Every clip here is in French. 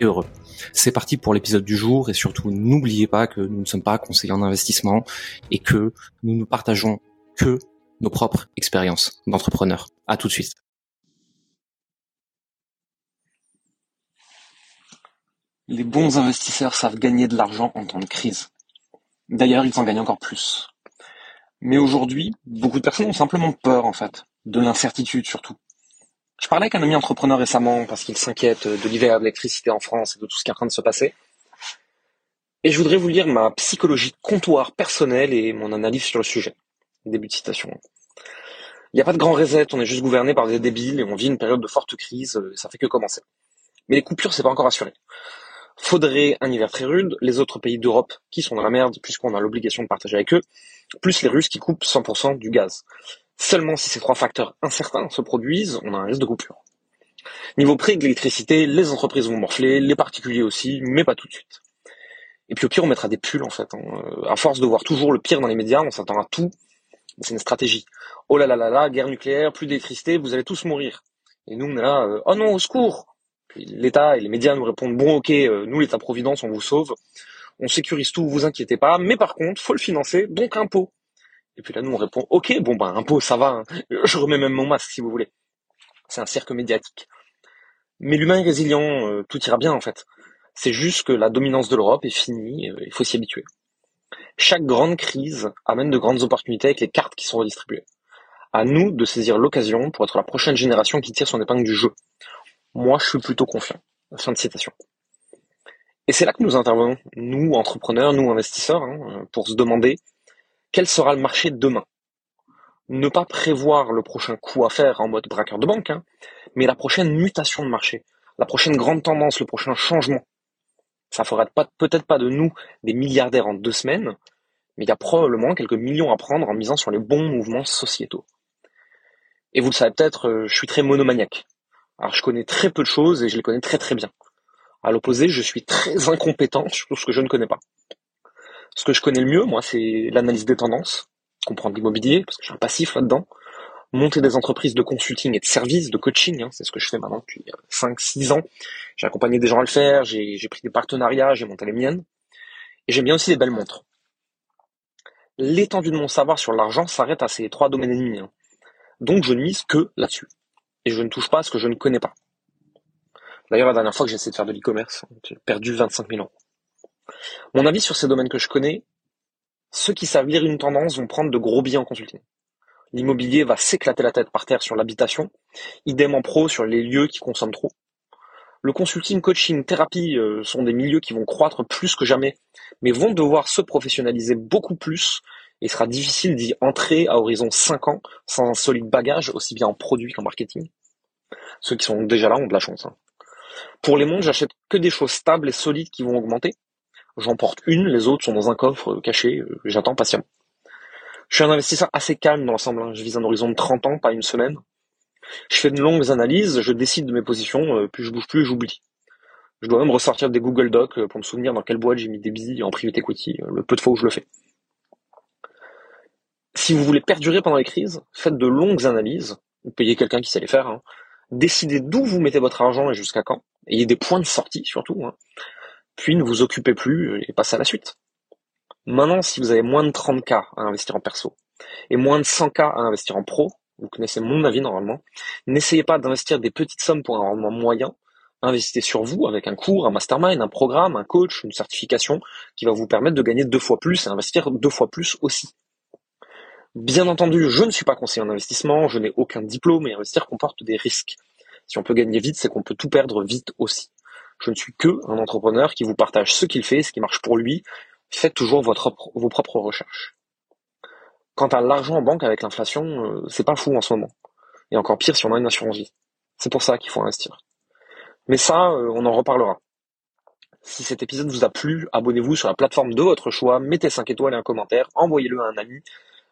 et heureux. C'est parti pour l'épisode du jour et surtout n'oubliez pas que nous ne sommes pas conseillers en investissement et que nous ne partageons que nos propres expériences d'entrepreneurs. À tout de suite. Les bons investisseurs savent gagner de l'argent en temps de crise. D'ailleurs, ils en gagnent encore plus. Mais aujourd'hui, beaucoup de personnes ont simplement peur, en fait, de l'incertitude surtout. Je parlais avec un ami entrepreneur récemment parce qu'il s'inquiète de l'hiver de l'électricité en France et de tout ce qui est en train de se passer. Et je voudrais vous lire ma psychologie comptoir personnelle et mon analyse sur le sujet. Début de citation. Il n'y a pas de grand reset, on est juste gouverné par des débiles et on vit une période de forte crise, euh, ça fait que commencer. Mais les coupures, c'est pas encore assuré. Faudrait un hiver très rude, les autres pays d'Europe qui sont dans la merde puisqu'on a l'obligation de partager avec eux, plus les Russes qui coupent 100% du gaz. Seulement si ces trois facteurs incertains se produisent, on a un risque de coupure. Niveau prix de l'électricité, les entreprises vont morfler, les particuliers aussi, mais pas tout de suite. Et puis au pire, on mettra des pulls en fait. Hein. Euh, à force de voir toujours le pire dans les médias, on s'attend à tout. C'est une stratégie. Oh là là là là, guerre nucléaire, plus d'électricité, vous allez tous mourir. Et nous, on est là, euh, oh non, au secours Puis l'État et les médias nous répondent, bon ok, euh, nous l'État-providence, on vous sauve, on sécurise tout, vous inquiétez pas, mais par contre, faut le financer, donc impôt. Et puis là, nous, on répond, ok, bon, ben, impôt, ça va, hein. je remets même mon masque, si vous voulez. C'est un cirque médiatique. Mais l'humain est résilient, euh, tout ira bien, en fait. C'est juste que la dominance de l'Europe est finie, euh, il faut s'y habituer. Chaque grande crise amène de grandes opportunités avec les cartes qui sont redistribuées. À nous de saisir l'occasion pour être la prochaine génération qui tire son épingle du jeu. Moi, je suis plutôt confiant. Fin de citation. Et c'est là que nous intervenons, nous, entrepreneurs, nous, investisseurs, hein, pour se demander quel sera le marché demain? Ne pas prévoir le prochain coup à faire en mode braqueur de banque, hein, mais la prochaine mutation de marché, la prochaine grande tendance, le prochain changement. Ça fera peut-être pas de nous des milliardaires en deux semaines, mais il y a probablement quelques millions à prendre en misant sur les bons mouvements sociétaux. Et vous le savez peut-être, euh, je suis très monomaniaque. Alors je connais très peu de choses et je les connais très très bien. À l'opposé, je suis très incompétent sur ce que je ne connais pas. Ce que je connais le mieux, moi, c'est l'analyse des tendances, comprendre l'immobilier, parce que j'ai un passif là-dedans, monter des entreprises de consulting et de services, de coaching, hein, c'est ce que je fais maintenant depuis 5-6 ans. J'ai accompagné des gens à le faire, j'ai pris des partenariats, j'ai monté les miennes. Et j'aime bien aussi les belles montres. L'étendue de mon savoir sur l'argent s'arrête à ces trois domaines ennemis. Hein. Donc je ne mise que là-dessus. Et je ne touche pas à ce que je ne connais pas. D'ailleurs, la dernière fois que j'ai essayé de faire de l'e-commerce, j'ai perdu 25 000 euros. Mon avis sur ces domaines que je connais, ceux qui savent lire une tendance vont prendre de gros billets en consulting. L'immobilier va s'éclater la tête par terre sur l'habitation, idem en pro sur les lieux qui consomment trop. Le consulting, coaching, thérapie euh, sont des milieux qui vont croître plus que jamais, mais vont devoir se professionnaliser beaucoup plus et sera difficile d'y entrer à horizon 5 ans sans un solide bagage, aussi bien en produit qu'en marketing. Ceux qui sont déjà là ont de la chance. Hein. Pour les mondes, j'achète que des choses stables et solides qui vont augmenter, J'en porte une, les autres sont dans un coffre euh, caché, euh, j'attends patiemment. Je suis un investisseur assez calme dans l'ensemble, hein. je vise un horizon de 30 ans, pas une semaine. Je fais de longues analyses, je décide de mes positions, euh, plus je bouge plus, j'oublie. Je dois même ressortir des Google Docs pour me souvenir dans quelle boîte j'ai mis des billes en private equity, le peu de fois où je le fais. Si vous voulez perdurer pendant les crises, faites de longues analyses, ou payez quelqu'un qui sait les faire, hein. décidez d'où vous mettez votre argent et jusqu'à quand, ayez des points de sortie surtout, hein puis ne vous occupez plus et passez à la suite. Maintenant, si vous avez moins de 30K à investir en perso et moins de 100K à investir en pro, vous connaissez mon avis normalement, n'essayez pas d'investir des petites sommes pour un rendement moyen, investissez sur vous avec un cours, un mastermind, un programme, un coach, une certification qui va vous permettre de gagner deux fois plus et investir deux fois plus aussi. Bien entendu, je ne suis pas conseiller en investissement, je n'ai aucun diplôme et investir comporte des risques. Si on peut gagner vite, c'est qu'on peut tout perdre vite aussi. Je ne suis que un entrepreneur qui vous partage ce qu'il fait, ce qui marche pour lui. Faites toujours vos propres recherches. Quant à l'argent en banque avec l'inflation, euh, c'est pas fou en ce moment. Et encore pire si on a une assurance vie. C'est pour ça qu'il faut investir. Mais ça, euh, on en reparlera. Si cet épisode vous a plu, abonnez-vous sur la plateforme de votre choix, mettez 5 étoiles et un commentaire, envoyez-le à un ami.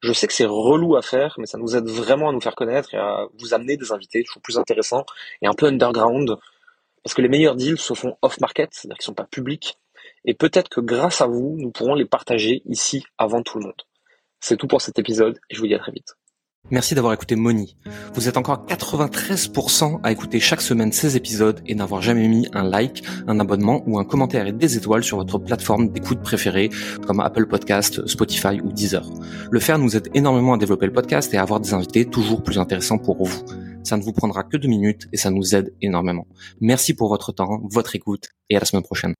Je sais que c'est relou à faire, mais ça nous aide vraiment à nous faire connaître et à vous amener des invités toujours plus intéressants et un peu underground. Parce que les meilleurs deals se font off-market, c'est-à-dire qu'ils sont pas publics. Et peut-être que grâce à vous, nous pourrons les partager ici avant tout le monde. C'est tout pour cet épisode et je vous dis à très vite. Merci d'avoir écouté Moni. Vous êtes encore 93% à écouter chaque semaine ces épisodes et n'avoir jamais mis un like, un abonnement ou un commentaire et des étoiles sur votre plateforme d'écoute préférée comme Apple Podcast, Spotify ou Deezer. Le faire nous aide énormément à développer le podcast et à avoir des invités toujours plus intéressants pour vous. Ça ne vous prendra que deux minutes et ça nous aide énormément. Merci pour votre temps, votre écoute et à la semaine prochaine.